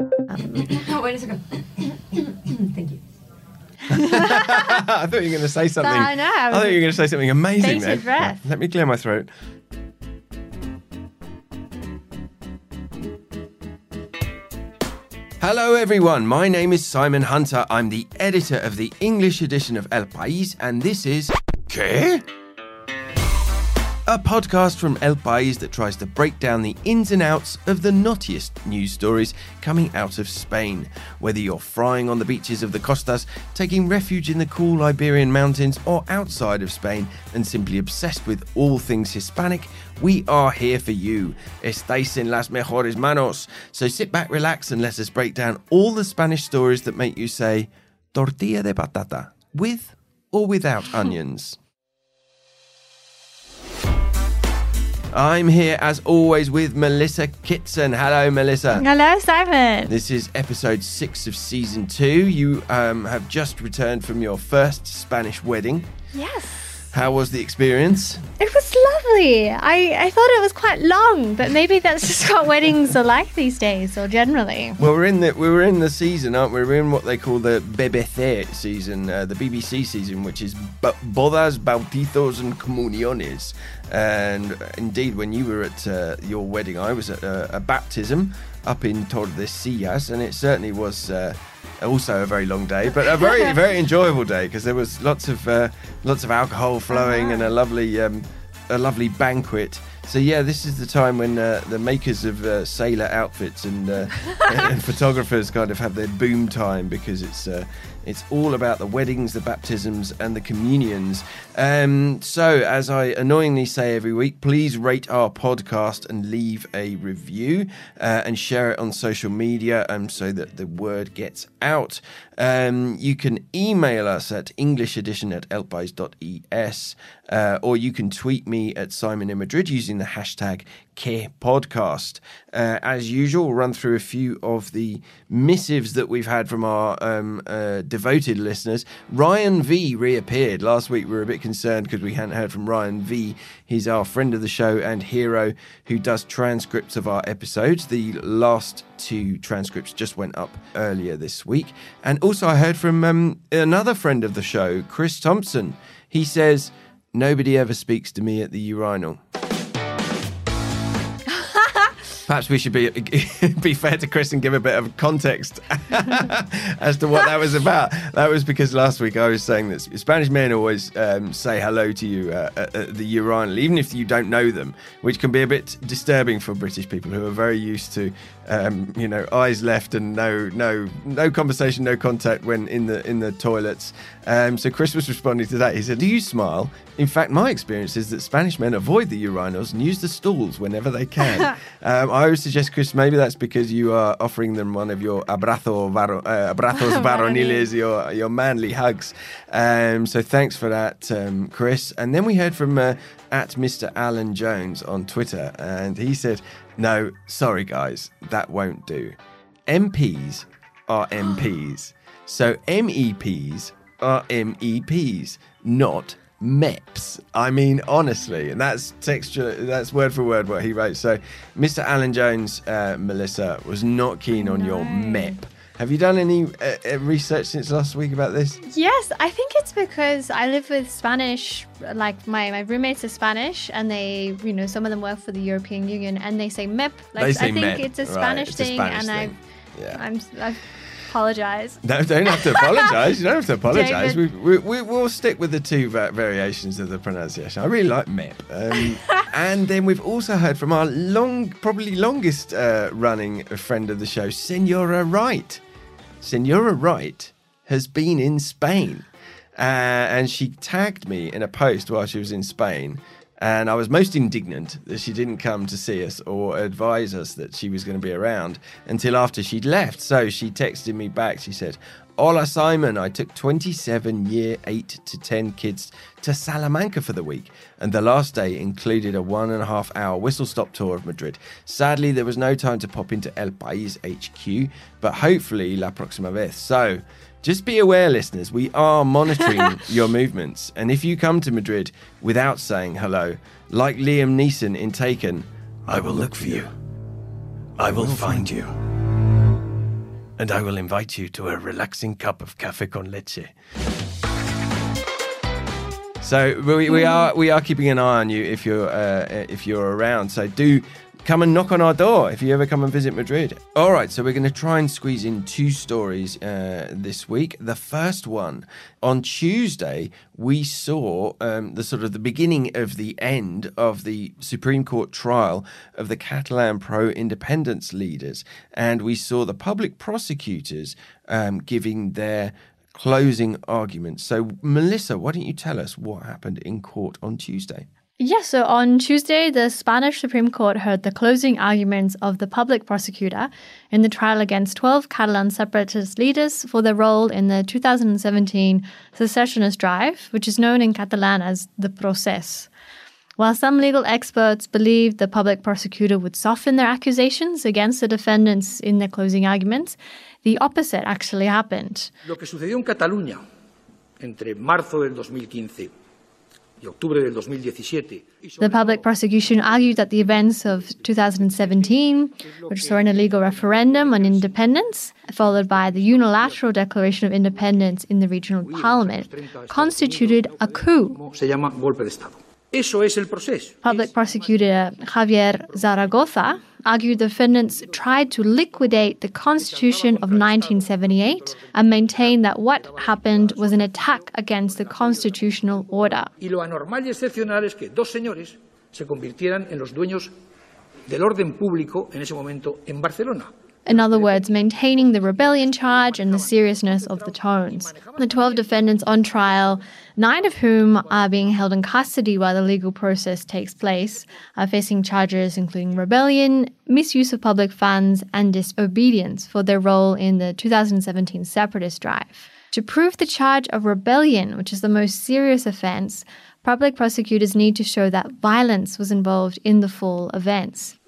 oh, wait a second. Thank you. I thought you were going to say something. I know, I I thought you were going to say something amazing. bated then. breath. Let me clear my throat. Hello, everyone. My name is Simon Hunter. I'm the editor of the English edition of El País, and this is. ¿Qué? A podcast from El País that tries to break down the ins and outs of the knottiest news stories coming out of Spain. Whether you're frying on the beaches of the Costas, taking refuge in the cool Iberian mountains, or outside of Spain and simply obsessed with all things Hispanic, we are here for you. Estáis en las mejores manos. So sit back, relax, and let us break down all the Spanish stories that make you say tortilla de patata, with or without onions. I'm here as always with Melissa Kitson. Hello, Melissa. Hello, Simon. This is episode six of season two. You um, have just returned from your first Spanish wedding. Yes. How was the experience? It was lovely. I, I thought it was quite long, but maybe that's just what weddings are like these days, or generally. Well, we're in the we were in the season, aren't we? We're in what they call the BBC season, uh, the BBC season, which is bo- bodas, bautizos, and comuniones. And indeed, when you were at uh, your wedding, I was at a, a baptism up in Tordesillas, and it certainly was. Uh, also a very long day, but a very very enjoyable day because there was lots of uh, lots of alcohol flowing and a lovely um, a lovely banquet. So yeah, this is the time when uh, the makers of uh, sailor outfits and, uh, and photographers kind of have their boom time because it's uh, it's all about the weddings, the baptisms, and the communions. Um, so, as I annoyingly say every week, please rate our podcast and leave a review uh, and share it on social media um, so that the word gets out. Um, you can email us at englishedition at elpais.es uh, or you can tweet me at Simon in Madrid using the hashtag podcast. Uh, as usual, we'll run through a few of the missives that we've had from our um, uh, devoted listeners. Ryan V reappeared. Last week we were a bit concerned because we hadn't heard from Ryan V. He's our friend of the show and hero who does transcripts of our episodes. The last two transcripts just went up earlier this week. And also, I heard from um, another friend of the show, Chris Thompson. He says, Nobody ever speaks to me at the urinal. Perhaps we should be be fair to Chris and give a bit of context as to what that was about. That was because last week I was saying that Spanish men always um, say hello to you uh, at, at the urinal, even if you don't know them, which can be a bit disturbing for British people who are very used to, um, you know, eyes left and no no no conversation, no contact when in the in the toilets. Um, so Chris was responding to that. He said, "Do you smile?" In fact, my experience is that Spanish men avoid the urinals and use the stalls whenever they can. um, I would suggest, Chris, maybe that's because you are offering them one of your abrazo varo, uh, abrazos varoniles, your your manly hugs. Um, so thanks for that, um, Chris. And then we heard from uh, at Mr. Alan Jones on Twitter, and he said, "No, sorry guys, that won't do. MPs are MPs, so MEPs are MEPs, not." MEPs. I mean, honestly, and that's texture. That's word for word what he wrote. So, Mr. Alan Jones, uh, Melissa, was not keen on your MEP. Have you done any uh, uh, research since last week about this? Yes, I think it's because I live with Spanish, like my, my roommates are Spanish and they, you know, some of them work for the European Union and they say MEP. Like, They say I think MEP, it's a right, Spanish it's a thing Spanish and thing. I, Yeah. I'm, I apologize. No, don't have to apologise. you don't have to apologise. We, we, we, we'll stick with the two va- variations of the pronunciation. I really like MEP. Um, and then we've also heard from our long, probably longest uh, running friend of the show, Senora Wright. Senora Wright has been in Spain. Uh, and she tagged me in a post while she was in Spain. And I was most indignant that she didn't come to see us or advise us that she was going to be around until after she'd left. So she texted me back. She said, Hola, Simon. I took 27 year 8 to 10 kids to Salamanca for the week, and the last day included a one and a half hour whistle stop tour of Madrid. Sadly, there was no time to pop into El País HQ, but hopefully la próxima vez. So, just be aware, listeners, we are monitoring your movements, and if you come to Madrid without saying hello, like Liam Neeson in Taken, I will look for you. I will find you. and I will invite you to a relaxing cup of cafe con leche. So we, we are we are keeping an eye on you if you're uh, if you're around. So do come and knock on our door if you ever come and visit Madrid. All right, so we're going to try and squeeze in two stories uh, this week. The first one on Tuesday, we saw um, the sort of the beginning of the end of the Supreme Court trial of the Catalan pro-independence leaders, and we saw the public prosecutors um, giving their closing arguments. So, Melissa, why don't you tell us what happened in court on Tuesday? Yes, so on Tuesday, the Spanish Supreme Court heard the closing arguments of the public prosecutor in the trial against 12 Catalan separatist leaders for their role in the 2017 secessionist drive, which is known in Catalan as the Procés. While some legal experts believed the public prosecutor would soften their accusations against the defendants in their closing arguments, the opposite actually happened. Lo que sucedió en Cataluña entre marzo del 2015 y octubre del 2017. The public prosecution argued that the events of 2017, which saw an illegal referendum on independence, followed by the unilateral declaration of independence in the regional parliament, constituted a coup. Se llama golpe de Estado. Eso es el proceso. Public prosecutor Javier Zaragoza argued the defendants tried to liquidate the Constitution of 1978 and maintained that what happened was an attack against the constitutional order. Y lo anormal y excepcional es que dos señores se convirtieran en los dueños del orden público en ese momento en Barcelona. In other words, maintaining the rebellion charge and the seriousness of the tones. The 12 defendants on trial, nine of whom are being held in custody while the legal process takes place, are facing charges including rebellion, misuse of public funds, and disobedience for their role in the 2017 separatist drive. To prove the charge of rebellion, which is the most serious offense, public prosecutors need to show that violence was involved in the full events.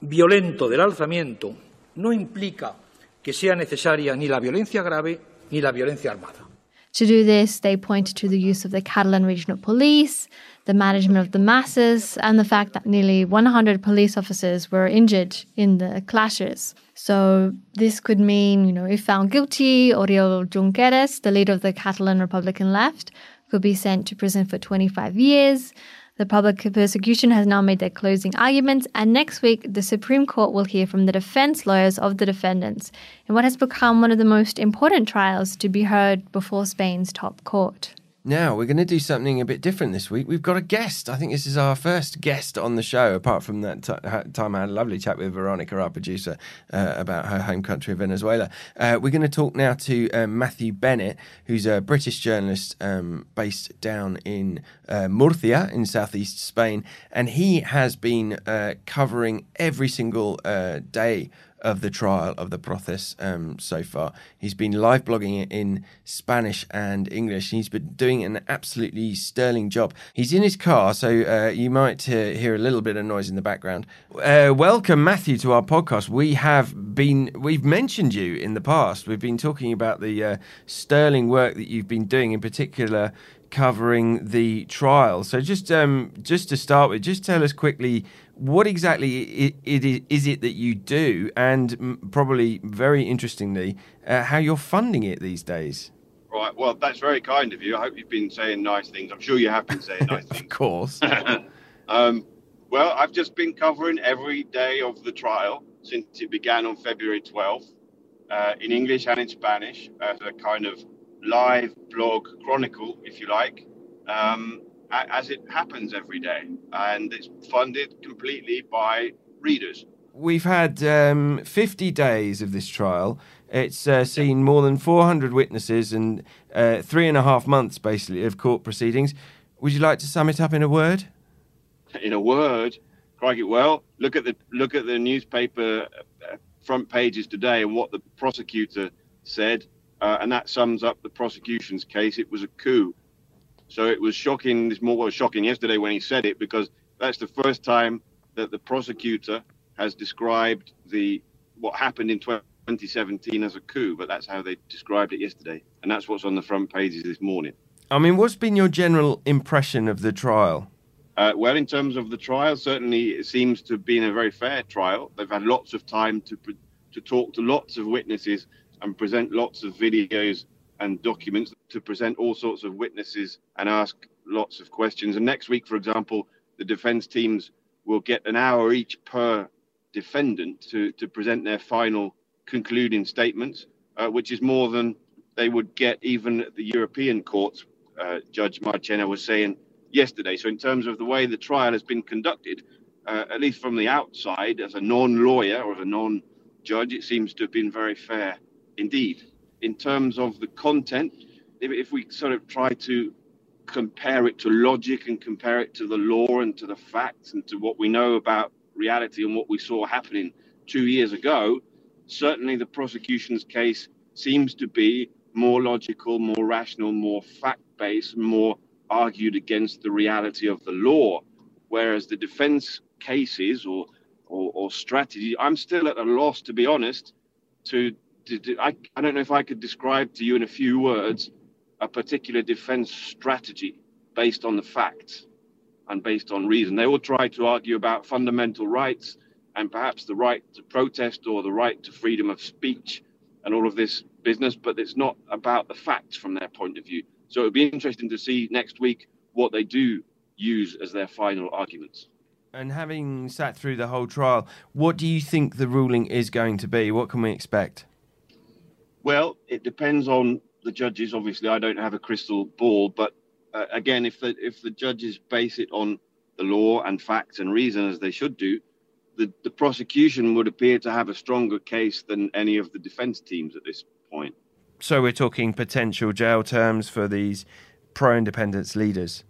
Violento del alzamiento no implica que sea necesaria ni la violencia grave ni la violencia armada. To do this, they pointed to the use of the Catalan Regional Police, the management of the masses, and the fact that nearly 100 police officers were injured in the clashes. So this could mean, you know, if found guilty, Oriol Junqueras, the leader of the Catalan Republican left, could be sent to prison for 25 years. The public prosecution has now made their closing arguments, and next week, the Supreme Court will hear from the defense lawyers of the defendants in what has become one of the most important trials to be heard before Spain's top court. Now, we're going to do something a bit different this week. We've got a guest. I think this is our first guest on the show, apart from that t- time I had a lovely chat with Veronica, our producer, uh, about her home country of Venezuela. Uh, we're going to talk now to um, Matthew Bennett, who's a British journalist um, based down in uh, Murcia in southeast Spain. And he has been uh, covering every single uh, day of the trial of the Procés um, so far. He's been live blogging it in Spanish and English. He's been doing an absolutely sterling job. He's in his car, so uh, you might uh, hear a little bit of noise in the background. Uh, welcome, Matthew, to our podcast. We have been we've mentioned you in the past. We've been talking about the uh, sterling work that you've been doing, in particular covering the trial. So just um, just to start with, just tell us quickly what exactly it, it is it that you do, and probably very interestingly, uh, how you're funding it these days. Right. Well, that's very kind of you. I hope you've been saying nice things. I'm sure you have been saying nice things. of course. um, well, I've just been covering every day of the trial since it began on February 12th, uh, in English and in Spanish, as a kind of live blog chronicle, if you like. Um, as it happens every day, and it's funded completely by readers. We've had um, 50 days of this trial. It's uh, seen more than 400 witnesses and uh, three and a half months, basically, of court proceedings. Would you like to sum it up in a word? In a word, crikey. Well, look at the look at the newspaper uh, front pages today and what the prosecutor said, uh, and that sums up the prosecution's case. It was a coup. So it was shocking. This more was shocking yesterday when he said it because that's the first time that the prosecutor has described the what happened in 2017 as a coup. But that's how they described it yesterday, and that's what's on the front pages this morning. I mean, what's been your general impression of the trial? Uh, well, in terms of the trial, certainly it seems to have been a very fair trial. They've had lots of time to to talk to lots of witnesses and present lots of videos and documents to present all sorts of witnesses and ask lots of questions. And next week, for example, the defense teams will get an hour each per defendant to, to present their final concluding statements, uh, which is more than they would get even at the European courts, uh, Judge Marchena was saying yesterday. So, in terms of the way the trial has been conducted, uh, at least from the outside, as a non lawyer or as a non judge, it seems to have been very fair indeed. In terms of the content, if, we sort of try to compare it to logic and compare it to the law and to the facts and to what we know about reality and what we saw happening two years ago, certainly the prosecution's case seems to be more logical, more rational, more fact based, more argued against the reality of the law. Whereas the defense cases or, or, or strategy, I'm still at a loss, to be honest, to I, I don't know if I could describe to you in a few words a particular defense strategy based on the facts and based on reason. They all try to argue about fundamental rights and perhaps the right to protest or the right to freedom of speech and all of this business, but it's not about the facts from their point of view. So it would be interesting to see next week what they do use as their final arguments. And having sat through the whole trial, what do you think the ruling is going to be? What can we expect? Well, it depends on the judges. Obviously, I don't have a crystal ball, but uh, again, if the if the judges base it on the law and facts and reason as they should do, the, the prosecution would appear to have a stronger case than any of the defense teams at this point. So we're talking potential jail terms for these pro-independence leaders.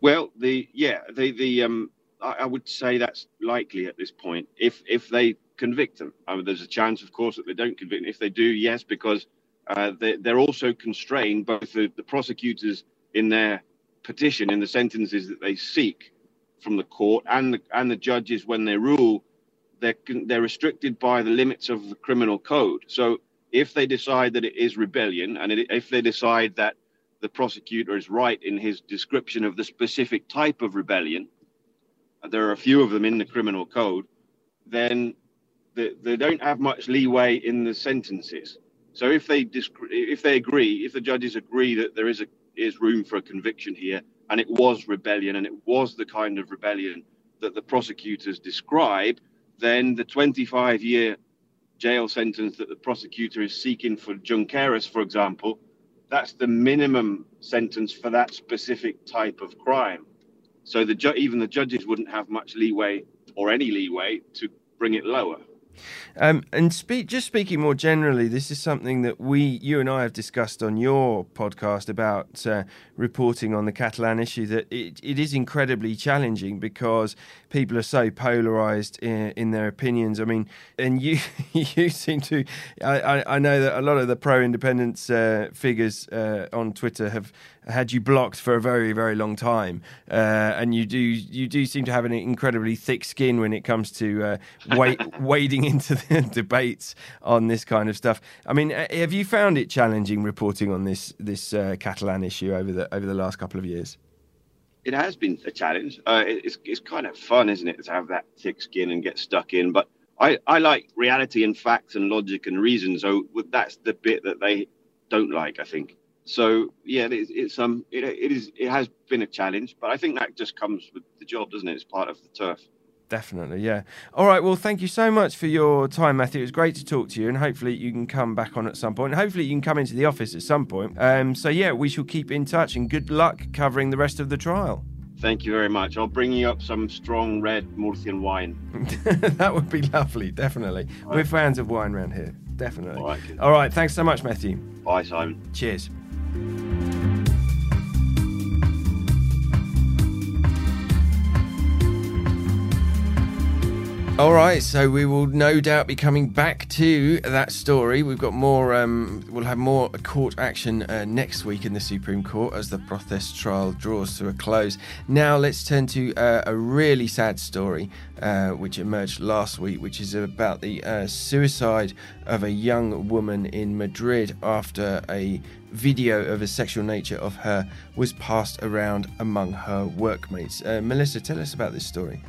Well, the yeah, the the um, I, I would say that's likely at this point. If if they convict them, I mean, there's a chance, of course, that they don't convict. If they do, yes, because uh, they, they're also constrained, both the, the prosecutors in their petition, in the sentences that they seek from the court, and the, and the judges when they rule, they're, they're restricted by the limits of the criminal code. So if they decide that it is rebellion, and it, if they decide that the prosecutor is right in his description of the specific type of rebellion, there are a few of them in the criminal code, then they, they don't have much leeway in the sentences. So if they if they agree, if the judges agree that there is a is room for a conviction here, and it was rebellion, and it was the kind of rebellion that the prosecutors describe, then the 25 year jail sentence that the prosecutor is seeking for Junqueras, for example, that's the minimum sentence for that specific type of crime. So the ju- even the judges wouldn't have much leeway or any leeway to bring it lower. Um, and speak, just speaking more generally, this is something that we, you and I, have discussed on your podcast about uh, reporting on the Catalan issue. That it, it is incredibly challenging because people are so polarised in, in, their opinions. I mean, and you, you seem to. I, I know that a lot of the pro-independence uh, figures uh, on Twitter have had you blocked for a very very long time, uh, and you do you do seem to have an incredibly thick skin when it comes to uh, wade, wading into the debates on this kind of stuff. I mean, uh, have you found it challenging reporting on this this uh, Catalan issue over the over the last couple of years? It has been a challenge. Uh, it's it's kind of fun, isn't it, to have that thick skin and get stuck in, but. I, I like reality and facts and logic and reason. So that's the bit that they don't like, I think. So yeah, it's, it's um it, it is it has been a challenge, but I think that just comes with the job, doesn't it? It's part of the turf. Definitely, yeah. All right, well, thank you so much for your time, Matthew. It was great to talk to you, and hopefully you can come back on at some point. Hopefully you can come into the office at some point. Um, so yeah, we shall keep in touch, and good luck covering the rest of the trial. Thank you very much. I'll bring you up some strong red Murcian wine. that would be lovely, definitely. Right. We're fans of wine around here, definitely. All right, All right, thanks so much, Matthew. Bye, Simon. Cheers. Bye. All right, so we will no doubt be coming back to that story. We've got more. Um, we'll have more court action uh, next week in the Supreme Court as the Procés trial draws to a close. Now let's turn to uh, a really sad story uh, which emerged last week, which is about the uh, suicide of a young woman in Madrid after a video of a sexual nature of her was passed around among her workmates. Uh, Melissa, tell us about this story.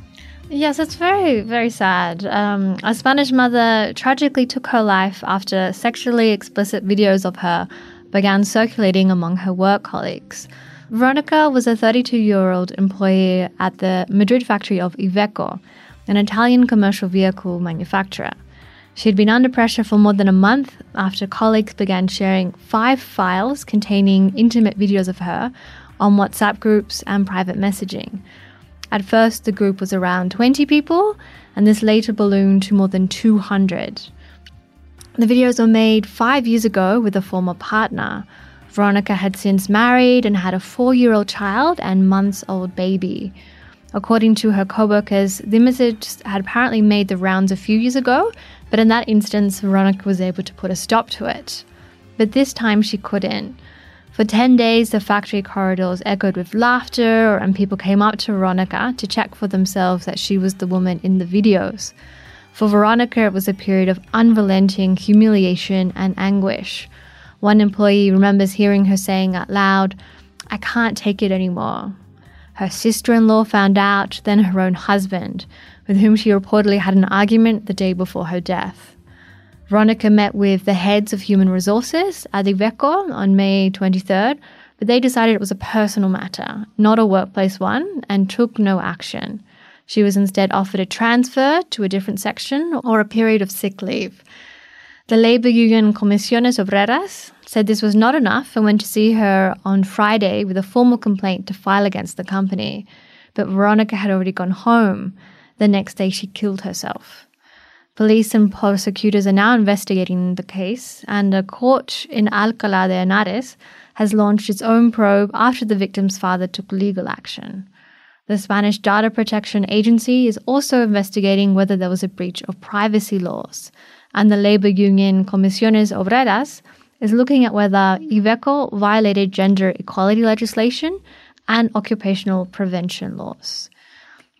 Yes, it's very, very sad. Um, a Spanish mother tragically took her life after sexually explicit videos of her began circulating among her work colleagues. Veronica was a 32 year old employee at the Madrid factory of Iveco, an Italian commercial vehicle manufacturer. She'd been under pressure for more than a month after colleagues began sharing five files containing intimate videos of her on WhatsApp groups and private messaging. At first, the group was around 20 people, and this later ballooned to more than 200. The videos were made five years ago with a former partner. Veronica had since married and had a four year old child and months old baby. According to her co workers, the images had apparently made the rounds a few years ago, but in that instance, Veronica was able to put a stop to it. But this time she couldn't. For 10 days, the factory corridors echoed with laughter, and people came up to Veronica to check for themselves that she was the woman in the videos. For Veronica, it was a period of unrelenting humiliation and anguish. One employee remembers hearing her saying out loud, I can't take it anymore. Her sister in law found out, then her own husband, with whom she reportedly had an argument the day before her death. Veronica met with the heads of human resources at on May 23rd, but they decided it was a personal matter, not a workplace one, and took no action. She was instead offered a transfer to a different section or a period of sick leave. The labor union Comisiones Obreras said this was not enough and went to see her on Friday with a formal complaint to file against the company. But Veronica had already gone home. The next day, she killed herself. Police and prosecutors are now investigating the case, and a court in Alcalá de Henares has launched its own probe after the victim's father took legal action. The Spanish Data Protection Agency is also investigating whether there was a breach of privacy laws, and the labor union Comisiones Obreras is looking at whether Iveco violated gender equality legislation and occupational prevention laws.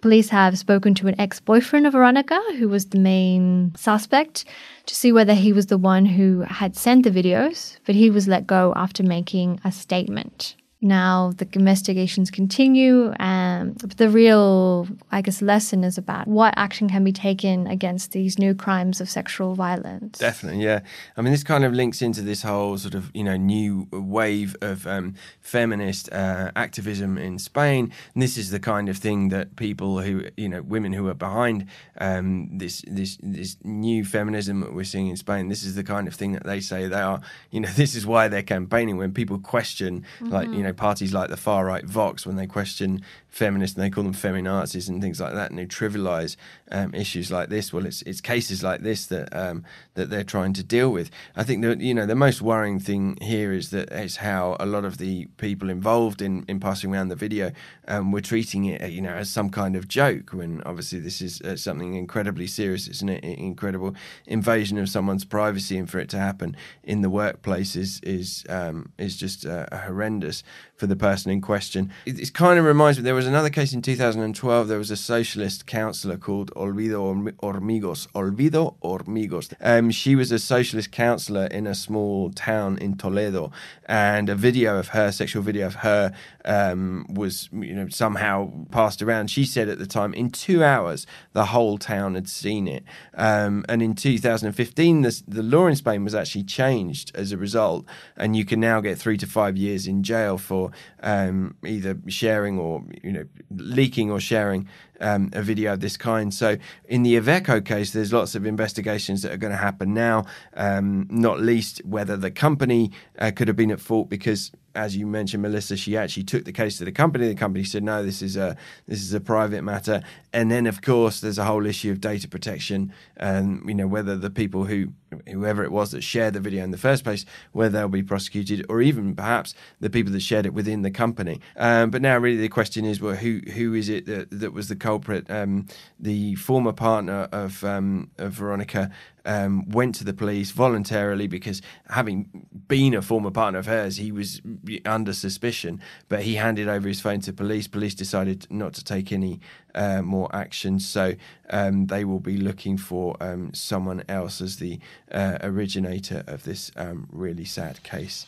Police have spoken to an ex boyfriend of Veronica, who was the main suspect, to see whether he was the one who had sent the videos, but he was let go after making a statement. Now the investigations continue, and the real, I guess, lesson is about what action can be taken against these new crimes of sexual violence. Definitely, yeah. I mean, this kind of links into this whole sort of you know new wave of um, feminist uh, activism in Spain. And this is the kind of thing that people who you know women who are behind um, this this this new feminism that we're seeing in Spain. This is the kind of thing that they say they are. You know, this is why they're campaigning when people question mm-hmm. like you know parties like the far right Vox when they question feminists and they call them feminazis and things like that, and they trivialise um, issues like this. Well, it's it's cases like this that um, that they're trying to deal with. I think that you know the most worrying thing here is that it's how a lot of the people involved in, in passing around the video um, were treating it, you know, as some kind of joke. When obviously this is uh, something incredibly serious. It's an incredible invasion of someone's privacy, and for it to happen in the workplace is is um, is just uh, horrendous for the person in question. It, it, kind of reminds me there was another case in 2012. There was a socialist councillor called Olvido Hormigos. Olvido Hormigos. Um, she was a socialist councillor in a small town in Toledo, and a video of her, sexual video of her, um, was you know somehow passed around. She said at the time, in two hours, the whole town had seen it. Um, and in 2015, the, the law in Spain was actually changed as a result, and you can now get three to five years in jail for um, either sharing or you know leaking or sharing um, a video of this kind. So in the Iveco case, there's lots of investigations that are going to happen now, um, not least whether the company uh, could have been at fault because as you mentioned, Melissa, she actually took the case to the company. The company said, "No, this is a this is a private matter." And then, of course, there's a whole issue of data protection, and you know whether the people who whoever it was that shared the video in the first place, whether they'll be prosecuted, or even perhaps the people that shared it within the company. Um, but now, really, the question is, well, who who is it that, that was the culprit? Um, the former partner of um, of Veronica um, went to the police voluntarily because, having been a former partner of hers, he was under suspicion. But he handed over his phone to police. Police decided not to take any uh, more action, so um, they will be looking for um, someone else as the uh, originator of this um, really sad case.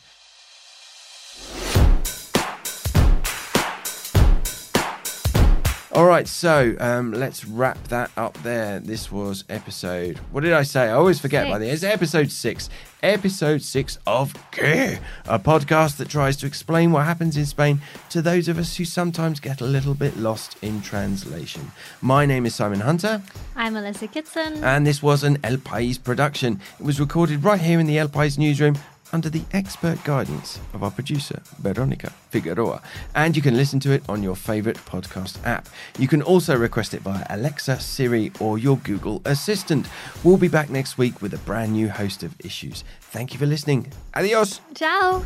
All right, so um, let's wrap that up there. This was episode. What did I say? I always forget by the It's episode six. Episode six of Que, a podcast that tries to explain what happens in Spain to those of us who sometimes get a little bit lost in translation. My name is Simon Hunter, I'm Melissa Kitson. and this was an El País production. It was recorded right here in the El País newsroom under the expert guidance of our producer, Veronica Figueroa. And you can listen to it on your favourite podcast app. You can also request it via Alexa, Siri, or your Google Assistant. We'll be back next week with a brand new host of issues. Thank you for listening. Adios. Ciao.